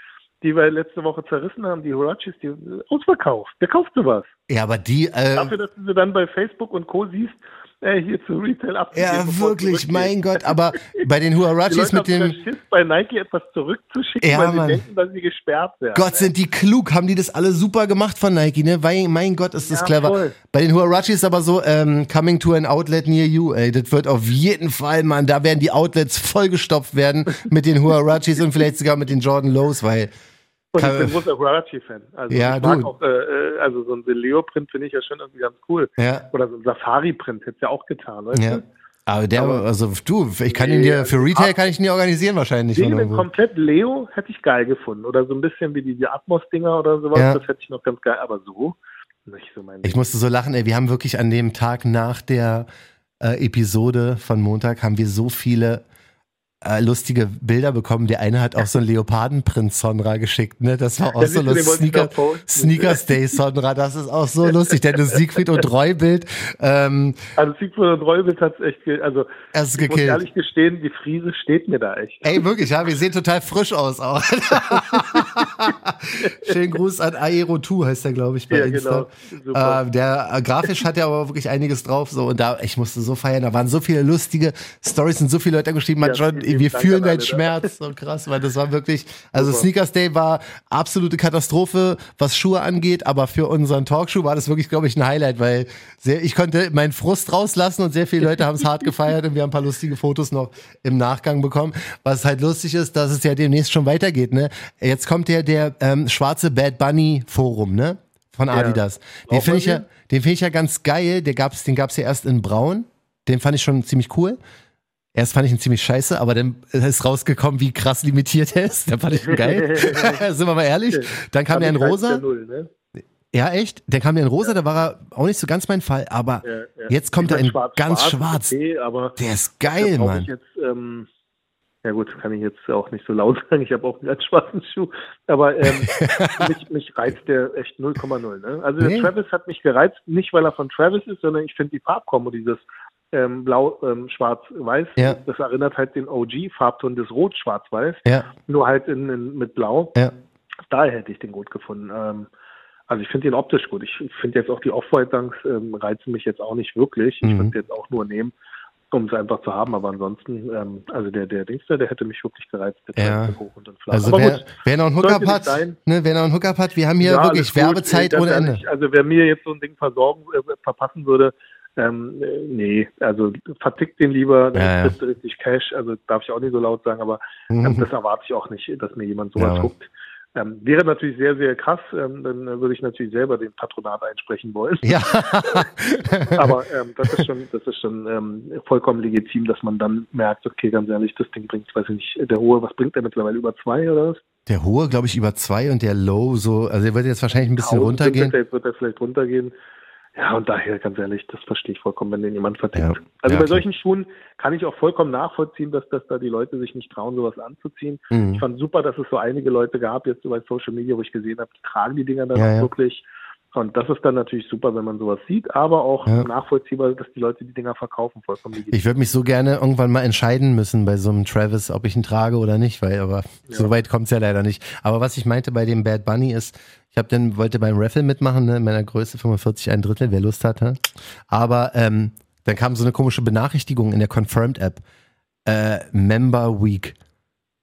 die wir letzte Woche zerrissen haben, die Horachis, die ausverkauft. Wer kauft sowas? Ja, aber die. Äh, Dafür, dass du sie dann bei Facebook und Co. siehst, äh, hier zu Retail abzugeben. Ja, wirklich, mein Gott, aber bei den Huarachis mit dem. Schiss, bei Nike etwas zurückzuschicken, ja, weil Mann. sie denken, dass sie gesperrt werden. Gott, sind die klug, haben die das alle super gemacht von Nike, ne? Weil, mein Gott, ist das ja, clever. Voll. Bei den Huarachis aber so, ähm, coming to an outlet near you, ey, das wird auf jeden Fall, Mann, da werden die Outlets vollgestopft werden mit den Huarachis und vielleicht sogar mit den Jordan Lows, weil und ich bin ein großer Huarachi-Fan. Also ja, ich mag du. auch, äh, also so ein Leo-Print finde ich ja schon irgendwie ganz cool. Ja. Oder so ein Safari-Print hätte ja auch getan, weißt ja. du? Aber der, Aber, also du, ich kann ihn dir, für Retail kann ich ihn dir organisieren wahrscheinlich. Den komplett Leo hätte ich geil gefunden. Oder so ein bisschen wie die, die Atmos-Dinger oder sowas, ja. das hätte ich noch ganz geil. Aber so, nicht so mein Ich musste so lachen, ey, wir haben wirklich an dem Tag nach der äh, Episode von Montag haben wir so viele äh, lustige Bilder bekommen. Der eine hat auch so einen Leopardenprinz Sonra geschickt, ne? Das war auch so lustig. Sneaker, Sneakers Day Sonra, das ist auch so lustig, denn das Siegfried und Treubild. Ähm, also Siegfried und Treubild hat echt, also es ich muss ehrlich gestehen, die Friese steht mir da echt. Ey, wirklich, ja, wir sehen total frisch aus auch. Schönen Gruß an Aero2 heißt der, glaube ich, bei ja, Insta. Genau. Äh, der äh, grafisch hat ja aber wirklich einiges drauf so und da ich musste so feiern, da waren so viele lustige Stories und so viele Leute geschrieben, ja, John, wir fühlen deinen Schmerz. So krass, weil das war wirklich, also Super. Sneakers Day war absolute Katastrophe, was Schuhe angeht, aber für unseren Talkshow war das wirklich, glaube ich, ein Highlight, weil sehr, ich konnte meinen Frust rauslassen und sehr viele Leute haben es hart gefeiert und wir haben ein paar lustige Fotos noch im Nachgang bekommen. Was halt lustig ist, dass es ja demnächst schon weitergeht, ne? Jetzt kommt ja der ähm, schwarze Bad Bunny Forum, ne? Von Adidas. Ja. Den finde ich ja, den finde ich ja ganz geil. Der gab's, den gab's ja erst in Braun. Den fand ich schon ziemlich cool. Erst fand ich ihn ziemlich scheiße, aber dann ist rausgekommen, wie krass limitiert er ist. Dann fand ich ihn geil. Sind wir mal ehrlich. Dann kam der in rosa. Ne? Ja, echt? Dann kam der in rosa, ja. da war er auch nicht so ganz mein Fall, aber ja, ja. jetzt kommt er in schwarz, ganz schwarz. Okay, der ist geil, Mann. Jetzt, ähm, ja gut, kann ich jetzt auch nicht so laut sagen, ich habe auch einen ganz schwarzen Schuh, aber ähm, mich, mich reizt der echt 0,0. Ne? Also nee. der Travis hat mich gereizt, nicht weil er von Travis ist, sondern ich finde die Farbkombo, dieses ähm, blau, ähm, schwarz, weiß. Ja. Das erinnert halt den OG-Farbton des Rot, schwarz, weiß. Ja. Nur halt in, in, mit blau. Ja. Daher hätte ich den gut gefunden. Ähm, also ich finde den optisch gut. Ich finde jetzt auch die Off-White-Dunks ähm, reizen mich jetzt auch nicht wirklich. Mhm. Ich würde jetzt auch nur nehmen, um es einfach zu haben. Aber ansonsten, ähm, also der, der Dingster, der hätte mich wirklich gereizt. Ja. hoch und flach. Also wer, gut, wer noch einen Hookup hat, ne, wer noch einen Hookup hat, wir haben hier wirklich Werbezeit ohne Ende. Also wer mir jetzt so ein Ding versorgen, äh, verpassen würde, ähm, nee, also vertickt den lieber, dann ja, ja. richtig Cash, also darf ich auch nicht so laut sagen, aber ähm, mhm. das erwarte ich auch nicht, dass mir jemand sowas ja. guckt. Ähm, wäre natürlich sehr, sehr krass, ähm, dann würde ich natürlich selber den Patronat einsprechen wollen. Ja. aber ähm, das ist schon, das ist schon ähm, vollkommen legitim, dass man dann merkt, okay, ganz ehrlich, das Ding bringt, weiß ich nicht, der hohe, was bringt der mittlerweile über zwei oder was? Der hohe, glaube ich, über zwei und der low so, also er wird jetzt wahrscheinlich ein bisschen runtergehen. Jetzt wird er vielleicht runtergehen. Ja, und daher, ganz ehrlich, das verstehe ich vollkommen, wenn den jemand vertickt. Ja, also ja, bei solchen Schuhen kann ich auch vollkommen nachvollziehen, dass, dass da die Leute sich nicht trauen, sowas anzuziehen. Mhm. Ich fand super, dass es so einige Leute gab, jetzt bei Social Media, wo ich gesehen habe, die tragen die Dinger dann ja, auch wirklich. Und das ist dann natürlich super, wenn man sowas sieht, aber auch ja. nachvollziehbar, dass die Leute die Dinger verkaufen, vollkommen legitim. Ich würde mich so gerne irgendwann mal entscheiden müssen bei so einem Travis, ob ich ihn trage oder nicht, weil aber ja. so weit kommt es ja leider nicht. Aber was ich meinte bei dem Bad Bunny ist, ich habe dann wollte beim Raffle mitmachen, ne, in meiner Größe 45 ein Drittel, wer Lust hat. Aber ähm, dann kam so eine komische Benachrichtigung in der Confirmed App. Äh, Member Week.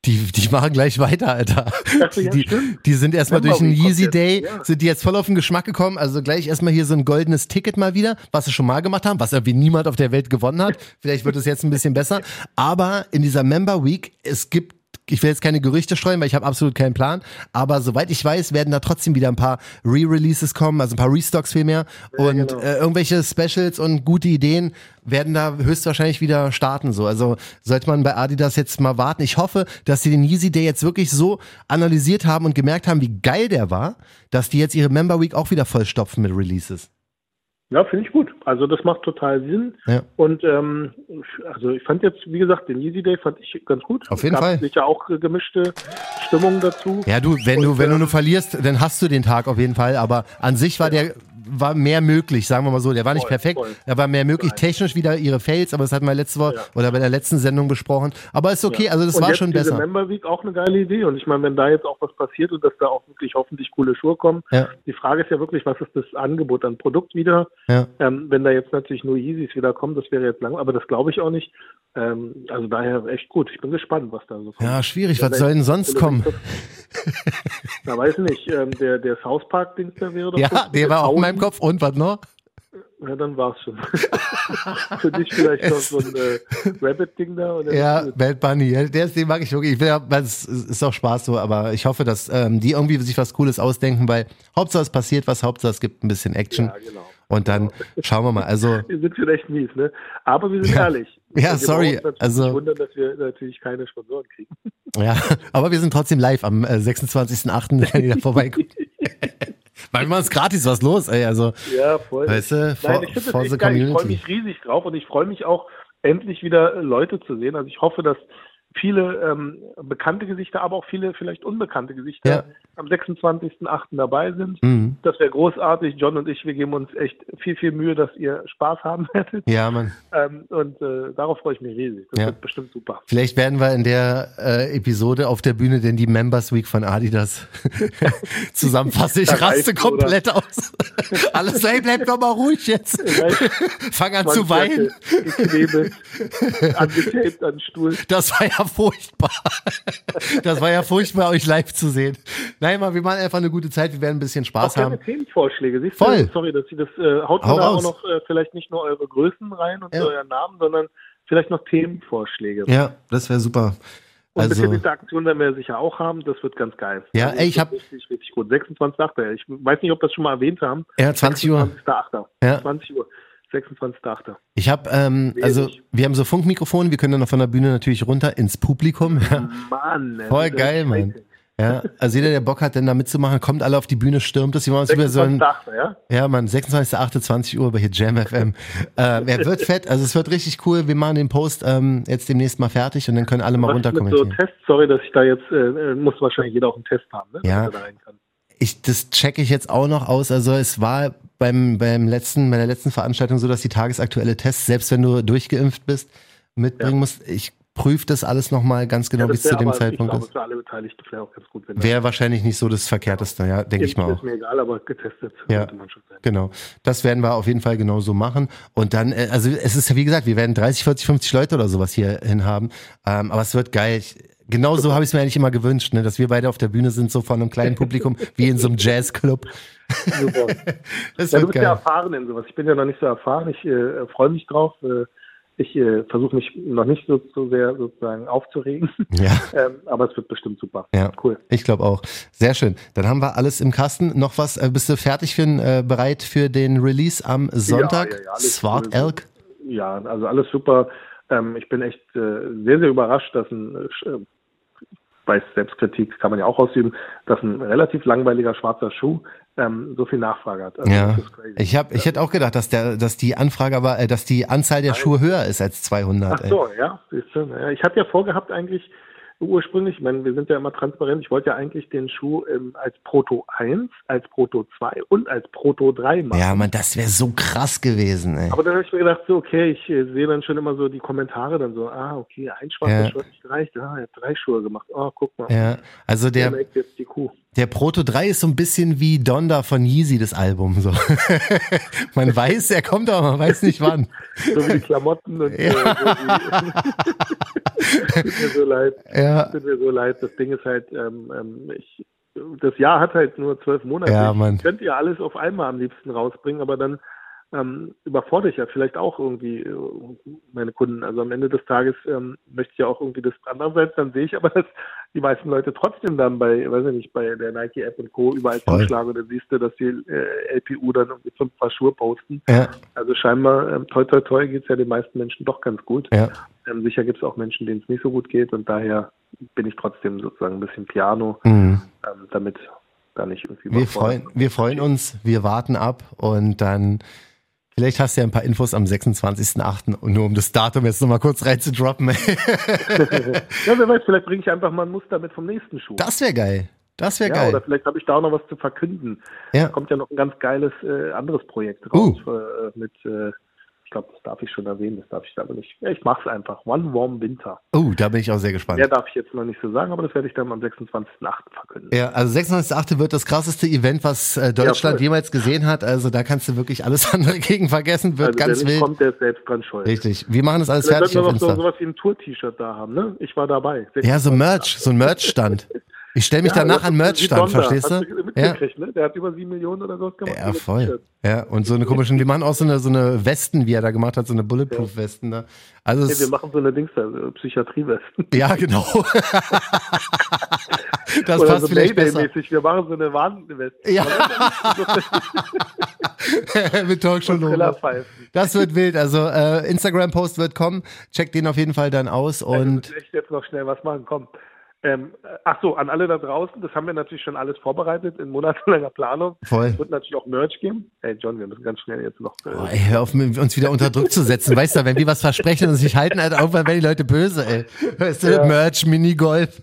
Die, die machen gleich weiter, Alter. Ja, die, die, sind erstmal durch einen Yeezy Day, ja. sind die jetzt voll auf den Geschmack gekommen. Also gleich erstmal hier so ein goldenes Ticket mal wieder, was sie schon mal gemacht haben, was irgendwie niemand auf der Welt gewonnen hat. Vielleicht wird es jetzt ein bisschen besser. Aber in dieser Member Week, es gibt ich will jetzt keine Gerüchte streuen, weil ich habe absolut keinen Plan. Aber soweit ich weiß, werden da trotzdem wieder ein paar Re-Releases kommen, also ein paar Restocks vielmehr. Ja, und genau. äh, irgendwelche Specials und gute Ideen werden da höchstwahrscheinlich wieder starten. So. Also sollte man bei Adidas jetzt mal warten. Ich hoffe, dass sie den Yeezy Day jetzt wirklich so analysiert haben und gemerkt haben, wie geil der war, dass die jetzt ihre Member Week auch wieder vollstopfen mit Releases. Ja, finde ich gut. Also das macht total Sinn. Ja. Und ähm, also ich fand jetzt, wie gesagt, den Easy Day fand ich ganz gut. Auf jeden Gab Fall. Sicher auch gemischte Stimmungen dazu. Ja, du, wenn Und, du, wenn du nur verlierst, dann hast du den Tag auf jeden Fall. Aber an sich war der war mehr möglich, sagen wir mal so. Der war nicht voll, perfekt, voll. er war mehr möglich. Nein. Technisch wieder ihre Fails, aber das hatten wir letzte Woche ja. oder bei der letzten Sendung besprochen. Aber ist okay, ja. also das und war schon diese besser. Member Week auch eine geile Idee und ich meine, wenn da jetzt auch was passiert und dass da auch wirklich hoffentlich coole Schuhe kommen, ja. die Frage ist ja wirklich, was ist das Angebot an Produkt wieder? Ähm, wenn da jetzt natürlich nur Yeezys wieder kommen, das wäre jetzt lang, aber das glaube ich auch nicht. Ähm, also daher echt gut. Ich bin gespannt, was da so kommt. Ja, schwierig. Was soll denn sonst kommen? Na, weiß nicht. Ähm, der, der South Park-Dings, der wäre doch. Ja, der war auch in meinem Kopf. Und was noch? Ja, dann war's schon. Für dich vielleicht noch so ein äh, Rabbit-Ding da? Oder ja, Bad Bunny. Ja, der ist, den mag ich wirklich. Ich will, es ist auch Spaß so, aber ich hoffe, dass ähm, die irgendwie sich was Cooles ausdenken, weil Hauptsache es passiert was, Hauptsache es gibt ein bisschen Action. Ja, genau. Und dann genau. schauen wir mal. Also, wir sind echt mies, ne? Aber wir sind ja, ehrlich. Ja, wir sorry. Also wundern, dass wir natürlich keine Sponsoren kriegen. Ja, aber wir sind trotzdem live am äh, 26.08. wenn ihr da vorbeikommt. Manchmal ist gratis was los, ey. Also, ja, voll. Weißt du, Nein, ich finde das echt geil. Ich freue mich riesig drauf und ich freue mich auch, endlich wieder Leute zu sehen. Also ich hoffe, dass viele ähm, bekannte Gesichter, aber auch viele vielleicht unbekannte Gesichter ja. am 26.08. dabei sind. Mhm. Das wäre großartig. John und ich, wir geben uns echt viel, viel Mühe, dass ihr Spaß haben werdet. Ja, Mann. Ähm, und äh, darauf freue ich mich riesig. Das ja. wird bestimmt super. Vielleicht werden wir in der äh, Episode auf der Bühne denn die Members Week von Adidas zusammenfassen. Ich raste komplett oder? aus. Alles, hey, bleib doch mal ruhig jetzt. Fang an zu weinen. Ich lebe angetaped an den Stuhl. Das war ja furchtbar. Das war ja furchtbar, euch live zu sehen. Nein, mal, wir machen einfach eine gute Zeit. Wir werden ein bisschen Spaß auch haben. Themenvorschläge. Siehst Voll. Du? Sorry, dass Sie das äh, haut Hau da auch noch äh, vielleicht nicht nur eure Größen rein und ja. euren Namen, sondern vielleicht noch Themenvorschläge. Ja, das wäre super. Und also, ein bisschen Interaktion werden wir sicher auch haben. Das wird ganz geil. Ja, also, ey, ich habe richtig, richtig gut. 26.8. Ich weiß nicht, ob wir das schon mal erwähnt haben. Ja, 20 Uhr. 26.8. Ja. 20 Uhr. 26.8. Ich habe, ähm, also wir haben so Funkmikrofone, wir können dann noch von der Bühne natürlich runter ins Publikum. Ja. Mann, voll geil, Mann. Ja, also jeder, der Bock hat, denn da mitzumachen, kommt alle auf die Bühne, stürmt das. Wir machen über so ein, ja? ja, Mann, 26.8. 20 Uhr bei hier Jam FM. äh, er wird fett, also es wird richtig cool. Wir machen den Post ähm, jetzt demnächst mal fertig und dann können alle mal runter kommentieren. So Test, sorry, dass ich da jetzt, äh, muss wahrscheinlich jeder auch einen Test haben, ne? Ja. Ich, das checke ich jetzt auch noch aus. Also es war beim, beim letzten, bei der letzten Veranstaltung so, dass die tagesaktuelle Tests, selbst wenn du durchgeimpft bist, mitbringen ja. musst. Ich prüfe das alles nochmal ganz genau, ja, wie es zu dem Zeitpunkt ist. Für alle Beteiligten vielleicht auch ganz gut. Wäre wahrscheinlich nicht so das Verkehrteste, ja, denke ich mal auch. Ist mir egal, aber getestet ja, man schon sein. Genau. Das werden wir auf jeden Fall genau so machen. Und dann, äh, also es ist ja wie gesagt, wir werden 30, 40, 50 Leute oder sowas hier hin haben. Ähm, aber es wird geil. Ich, Genau so habe ich es mir eigentlich immer gewünscht, ne? dass wir beide auf der Bühne sind, so von einem kleinen Publikum, wie in so einem Jazzclub. Super. das ja, du bist geil. ja erfahren in sowas. Ich bin ja noch nicht so erfahren. Ich äh, freue mich drauf. Äh, ich äh, versuche mich noch nicht so, so sehr sozusagen aufzuregen. Ja. ähm, aber es wird bestimmt super. Ja. Cool. Ich glaube auch. Sehr schön. Dann haben wir alles im Kasten. Noch was? Äh, bist du fertig für, äh, bereit für den Release am Sonntag? Ja, ja, ja, Swart Elk? Ja, also alles super. Ähm, ich bin echt äh, sehr, sehr überrascht, dass ein bei Selbstkritik kann man ja auch ausüben, dass ein relativ langweiliger schwarzer Schuh ähm, so viel Nachfrage hat. Also ja, ich habe, ich hätte auch gedacht, dass der, dass die Anfrage aber, äh, dass die Anzahl der Schuhe höher ist als 200. Ach so, ey. ja, siehst du, ja, ich hatte ja vorgehabt eigentlich ursprünglich, ich meine, wir sind ja immer transparent, ich wollte ja eigentlich den Schuh ähm, als Proto 1, als Proto 2 und als Proto 3 machen. Ja, man, das wäre so krass gewesen, ey. Aber dann habe ich mir gedacht, so, okay, ich äh, sehe dann schon immer so die Kommentare dann so, ah, okay, ein schwarzer ja. Schuh hat nicht gereicht, ah, er hat drei Schuhe gemacht, oh, guck mal. Ja, also der, der jetzt die Kuh. Der Proto 3 ist so ein bisschen wie Donda von Yeezy, das Album. So. man weiß, er kommt, aber man weiß nicht wann. so wie die Klamotten und ja. Tut mir so leid. Ja. Tut mir so leid. Das Ding ist halt, ähm, ähm, ich, das Jahr hat halt nur zwölf Monate. Ja, Mann. Ich könnte ja alles auf einmal am liebsten rausbringen, aber dann ähm, überfordere ich ja vielleicht auch irgendwie äh, meine Kunden. Also am Ende des Tages ähm, möchte ich ja auch irgendwie das andererseits, dann sehe ich aber, dass die meisten Leute trotzdem dann bei, weiß ich nicht, bei der Nike App und Co. überall zuschlagen oder siehst du, dass die äh, LPU dann irgendwie fünf Paar Schuhe posten. Ja. Also scheinbar, ähm, toi toi toi geht es ja den meisten Menschen doch ganz gut. Ja. Ähm, sicher gibt es auch Menschen, denen es nicht so gut geht und daher bin ich trotzdem sozusagen ein bisschen Piano, mhm. ähm, damit da nicht irgendwie wir freuen, wir freuen uns, wir warten ab und dann Vielleicht hast du ja ein paar Infos am 26.08. nur um das Datum jetzt nochmal kurz reinzudroppen. ja, wer weiß, vielleicht bringe ich einfach mal ein Muster mit vom nächsten Schuh. Das wäre geil. Das wäre ja, geil. Oder vielleicht habe ich da auch noch was zu verkünden. Ja. kommt ja noch ein ganz geiles äh, anderes Projekt raus uh. äh, mit äh, ich glaube, das darf ich schon erwähnen, das darf ich aber nicht. Ja, ich mache es einfach. One Warm Winter. Oh, da bin ich auch sehr gespannt. Ja, darf ich jetzt noch nicht so sagen, aber das werde ich dann am 26.08. verkünden. Ja, also 26.08. wird das krasseste Event, was äh, Deutschland ja, jemals gesehen hat. Also da kannst du wirklich alles andere gegen vergessen. Wird also, ganz der wild. kommt, der ist selbst dran schuld. Richtig. Wir machen das alles Vielleicht fertig. Wir noch so, sowas wie ein Tour-T-Shirt da haben, ne? Ich war dabei. Ja, so Merch, so ein Merch-Stand. Ich stelle mich ja, danach an Merch-Stand, verstehst du? Ja. Ne? Der hat über sieben Millionen oder so gemacht. Ja, voll. Ja, und so eine komische, wir machen auch so eine, so eine Westen, wie er da gemacht hat, so eine Bulletproof-Westen. Ne? Also nee, wir machen so eine Dings da, so Psychiatrie-Westen. Ja, genau. das oder passt so vielleicht besser. -mäßig. Wir machen so eine Warnweste. Ja. Mit Talkshow-Logo. Das wird wild. Also äh, Instagram-Post wird kommen. Checkt den auf jeden Fall dann aus. Und also, ich jetzt noch schnell was machen. Komm Ähm, ach so, an alle da draußen, das haben wir natürlich schon alles vorbereitet in monatelanger Planung. Voll. Es wird natürlich auch Merch geben. Hey John, wir müssen ganz schnell jetzt noch. Äh oh, ey, hör auf, uns wieder unter Druck zu setzen. Weißt du, wenn wir was versprechen und sich halten, halt irgendwann werden die Leute böse, ey. Weißt du, ja. Merch, Minigolf.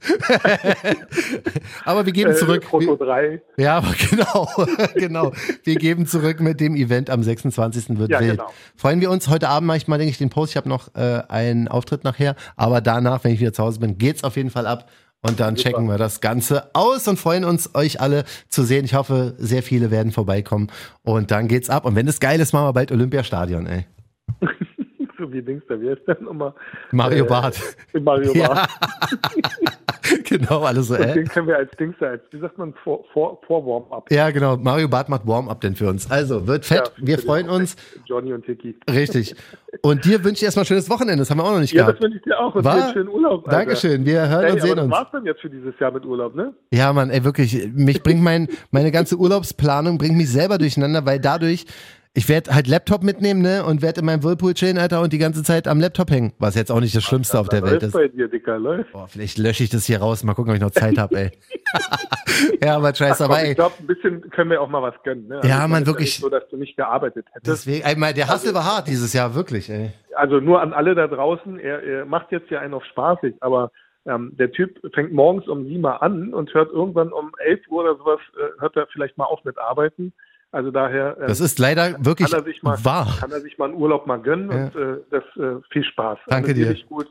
aber wir geben äh, zurück. Äh, Foto 3. Ja, aber genau, genau. Wir geben zurück mit dem Event am 26. wird ja, wild. Genau. Freuen wir uns. Heute Abend mache ich mal, denke ich, den Post. Ich habe noch äh, einen Auftritt nachher. Aber danach, wenn ich wieder zu Hause bin, geht's auf jeden Fall ab. Und dann Super. checken wir das Ganze aus und freuen uns, euch alle zu sehen. Ich hoffe, sehr viele werden vorbeikommen. Und dann geht's ab. Und wenn es geil ist, machen wir bald Olympiastadion, ey. so wie Dings, da wäre es dann nochmal. Mario äh, Barth. Mario Barth. genau, alles so, ey. Den können wir als Dings, als, wie sagt man, vor, vor, vor Warm-up. Ja, genau. Mario Barth macht Warm-up denn für uns. Also, wird fett. Ja, wir freuen uns. Johnny und Tiki. Richtig. Und dir wünsche ich erstmal ein schönes Wochenende. Das haben wir auch noch nicht ja, gehabt. Ja, das wünsche ich dir auch. Und War? schönen Urlaub. Alter. Dankeschön. Wir hören hey, und sehen uns. War's dann jetzt für dieses Jahr mit Urlaub, ne? Ja, Mann, ey, wirklich. Mich bringt mein, meine ganze Urlaubsplanung bringt mich selber durcheinander, weil dadurch ich werde halt Laptop mitnehmen, ne? Und werde in meinem Whirlpool chillen, Alter, und die ganze Zeit am Laptop hängen. Was jetzt auch nicht das Schlimmste auf der Welt ist. bei dir, Dicker, läuft. Boah, vielleicht lösche ich das hier raus. Mal gucken, ob ich noch Zeit habe, ey. ja, aber scheiße, aber ey. Ich glaube, ein bisschen können wir auch mal was gönnen, ne? Also ja, man, wirklich. So, dass du nicht gearbeitet hättest. Deswegen, einmal, der Hassel also, war hart dieses Jahr, wirklich, ey. Also nur an alle da draußen, er, er macht jetzt ja einen auf spaßig, aber ähm, der Typ fängt morgens um sieben Mal an und hört irgendwann um elf Uhr oder sowas, äh, hört er vielleicht mal auf mit Arbeiten. Also daher. Äh, das ist leider wirklich kann er sich mal, wahr. Kann er sich mal einen Urlaub mal gönnen ja. und äh, das äh, viel Spaß. Danke dir. Gut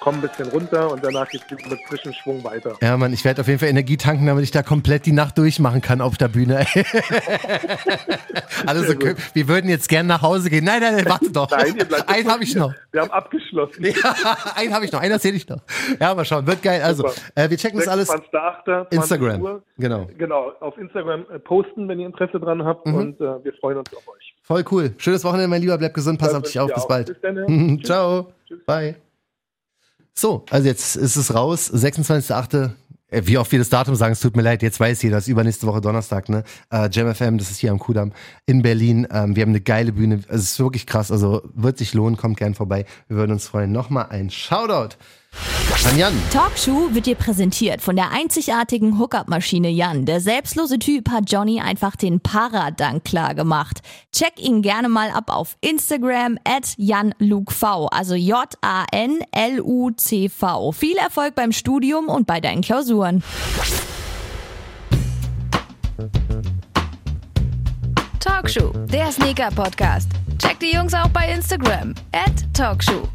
komm ein bisschen runter und danach geht es mit frischem Schwung weiter. Ja, Mann, ich werde auf jeden Fall Energie tanken, damit ich da komplett die Nacht durchmachen kann auf der Bühne. also, wir würden jetzt gerne nach Hause gehen. Nein, nein, nein, warte doch. Nein, einen habe ich noch. Wir haben abgeschlossen. Ja, einen habe ich noch, einen erzähle ich noch. Ja, mal schauen, wird geil. Also, äh, wir checken das alles. 8. Instagram. Uhr. Genau. Genau, auf Instagram äh, posten, wenn ihr Interesse dran habt mhm. und äh, wir freuen uns auf euch. Voll cool. Schönes Wochenende, mein Lieber. Bleib gesund, pass auf dich auf. Bis bald. Bis dann, Ciao. Tschüss. Bye. So, also jetzt ist es raus, 26.8. Äh, wie oft wir das Datum sagen, es tut mir leid, jetzt weiß jeder, das ist übernächste Woche Donnerstag, ne? Äh, FM, das ist hier am Kudamm in Berlin. Ähm, wir haben eine geile Bühne, es ist wirklich krass, also wird sich lohnen, kommt gern vorbei. Wir würden uns freuen. Nochmal ein Shoutout an Jan. Talkshow wird dir präsentiert von der einzigartigen Hookup-Maschine Jan. Der selbstlose Typ hat Johnny einfach den Paradank klar gemacht. Check ihn gerne mal ab auf Instagram at janlukv, also J-A-N-L-U-C-V. Viel Erfolg beim Studium und bei deinen Klausuren. Talkshow, der Sneaker-Podcast. Check die Jungs auch bei Instagram at Talkshow.